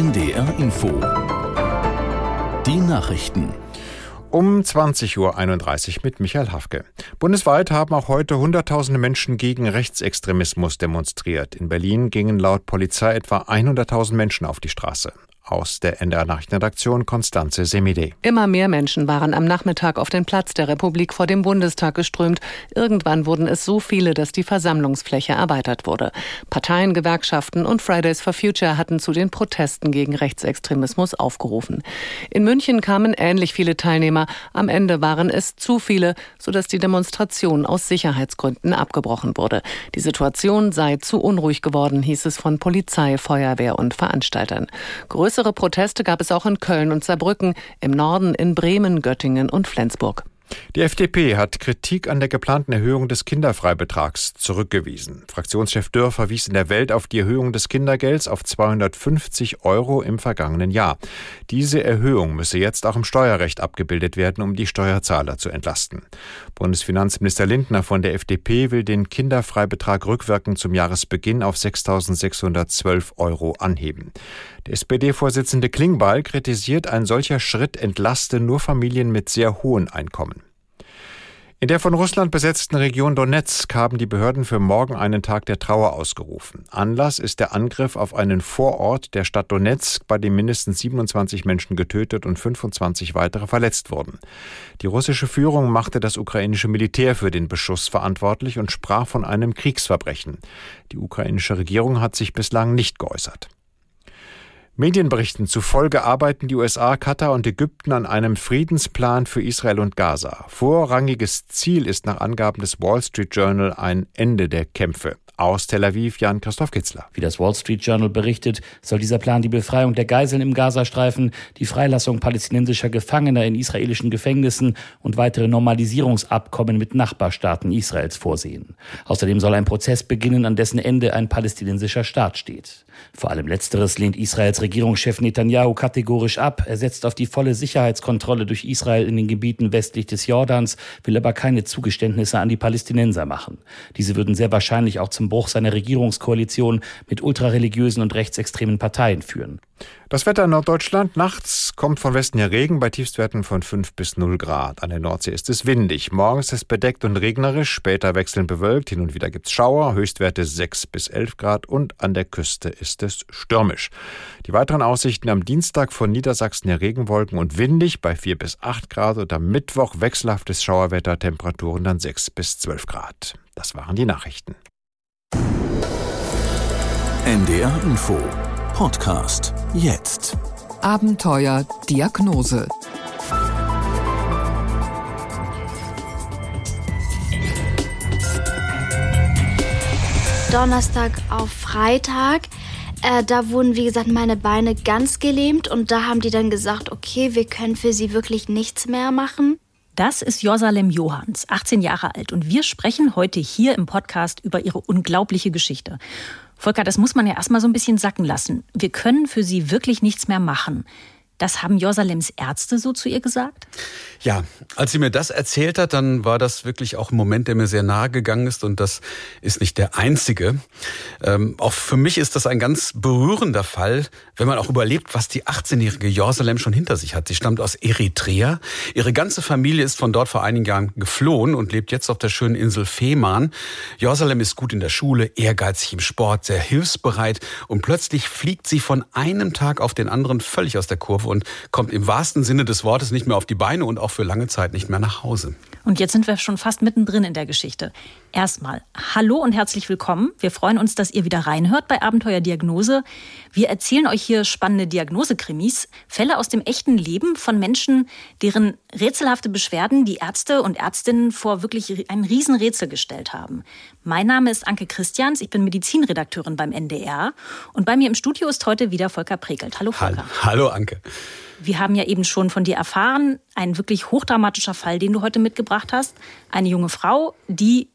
NDR Info. Die Nachrichten. Um 20.31 Uhr mit Michael Hafke. Bundesweit haben auch heute Hunderttausende Menschen gegen Rechtsextremismus demonstriert. In Berlin gingen laut Polizei etwa 100.000 Menschen auf die Straße. Aus der NDR Nachrichtenredaktion Konstanze Semide. Immer mehr Menschen waren am Nachmittag auf den Platz der Republik vor dem Bundestag geströmt. Irgendwann wurden es so viele, dass die Versammlungsfläche erweitert wurde. Parteien, Gewerkschaften und Fridays for Future hatten zu den Protesten gegen Rechtsextremismus aufgerufen. In München kamen ähnlich viele Teilnehmer. Am Ende waren es zu viele, sodass die Demonstration aus Sicherheitsgründen abgebrochen wurde. Die Situation sei zu unruhig geworden, hieß es von Polizei, Feuerwehr und Veranstaltern. Größere Proteste gab es auch in Köln und Saarbrücken, im Norden in Bremen, Göttingen und Flensburg. Die FDP hat Kritik an der geplanten Erhöhung des Kinderfreibetrags zurückgewiesen. Fraktionschef Dürr verwies in der Welt auf die Erhöhung des Kindergelds auf 250 Euro im vergangenen Jahr. Diese Erhöhung müsse jetzt auch im Steuerrecht abgebildet werden, um die Steuerzahler zu entlasten. Bundesfinanzminister Lindner von der FDP will den Kinderfreibetrag rückwirkend zum Jahresbeginn auf 6.612 Euro anheben. Der SPD-Vorsitzende Klingbeil kritisiert, ein solcher Schritt entlaste nur Familien mit sehr hohen Einkommen. In der von Russland besetzten Region Donetsk haben die Behörden für morgen einen Tag der Trauer ausgerufen. Anlass ist der Angriff auf einen Vorort der Stadt Donetsk, bei dem mindestens 27 Menschen getötet und 25 weitere verletzt wurden. Die russische Führung machte das ukrainische Militär für den Beschuss verantwortlich und sprach von einem Kriegsverbrechen. Die ukrainische Regierung hat sich bislang nicht geäußert. Medienberichten zufolge arbeiten die USA, Katar und Ägypten an einem Friedensplan für Israel und Gaza. Vorrangiges Ziel ist nach Angaben des Wall Street Journal ein Ende der Kämpfe. Aus Tel Aviv Jan-Christoph Kitzler. Wie das Wall Street Journal berichtet, soll dieser Plan die Befreiung der Geiseln im Gazastreifen, die Freilassung palästinensischer Gefangener in israelischen Gefängnissen und weitere Normalisierungsabkommen mit Nachbarstaaten Israels vorsehen. Außerdem soll ein Prozess beginnen, an dessen Ende ein palästinensischer Staat steht. Vor allem letzteres lehnt Israels Regierungschef Netanyahu kategorisch ab. Er setzt auf die volle Sicherheitskontrolle durch Israel in den Gebieten westlich des Jordans, will aber keine Zugeständnisse an die Palästinenser machen. Diese würden sehr wahrscheinlich auch zum Bruch seiner Regierungskoalition mit ultrareligiösen und rechtsextremen Parteien führen. Das Wetter in Norddeutschland. Nachts kommt von Westen her Regen bei Tiefstwerten von 5 bis 0 Grad. An der Nordsee ist es windig. Morgens ist es bedeckt und regnerisch. Später wechselnd bewölkt. Hin und wieder gibt es Schauer. Höchstwerte 6 bis 11 Grad. Und an der Küste ist es stürmisch. Die weiteren Aussichten am Dienstag von Niedersachsen her Regenwolken und windig bei 4 bis 8 Grad. Und am Mittwoch wechselhaftes Schauerwetter. Temperaturen dann 6 bis 12 Grad. Das waren die Nachrichten. NDR Info Podcast jetzt. Abenteuer Diagnose. Donnerstag auf Freitag. Äh, da wurden, wie gesagt, meine Beine ganz gelähmt und da haben die dann gesagt, okay, wir können für sie wirklich nichts mehr machen. Das ist Josalem Johans, 18 Jahre alt. Und wir sprechen heute hier im Podcast über ihre unglaubliche Geschichte. Volker, das muss man ja erstmal so ein bisschen sacken lassen. Wir können für sie wirklich nichts mehr machen. Das haben Jerusalem's Ärzte so zu ihr gesagt? Ja, als sie mir das erzählt hat, dann war das wirklich auch ein Moment, der mir sehr nahe gegangen ist und das ist nicht der einzige. Ähm, auch für mich ist das ein ganz berührender Fall, wenn man auch überlebt, was die 18-jährige Jerusalem schon hinter sich hat. Sie stammt aus Eritrea. Ihre ganze Familie ist von dort vor einigen Jahren geflohen und lebt jetzt auf der schönen Insel Fehmarn. Jerusalem ist gut in der Schule, ehrgeizig im Sport, sehr hilfsbereit und plötzlich fliegt sie von einem Tag auf den anderen völlig aus der Kurve und kommt im wahrsten Sinne des Wortes nicht mehr auf die Beine und auch für lange Zeit nicht mehr nach Hause. Und jetzt sind wir schon fast mittendrin in der Geschichte. Erstmal, hallo und herzlich willkommen. Wir freuen uns, dass ihr wieder reinhört bei Abenteuer Diagnose. Wir erzählen euch hier spannende Diagnosekrimis, Fälle aus dem echten Leben von Menschen, deren rätselhafte Beschwerden die Ärzte und Ärztinnen vor wirklich ein Riesenrätsel gestellt haben. Mein Name ist Anke Christians, ich bin Medizinredakteurin beim NDR und bei mir im Studio ist heute wieder Volker Prekelt. Hallo Volker. Hallo, hallo Anke. Wir haben ja eben schon von dir erfahren, ein wirklich hochdramatischer Fall, den du heute mitgebracht hast. Eine junge Frau, die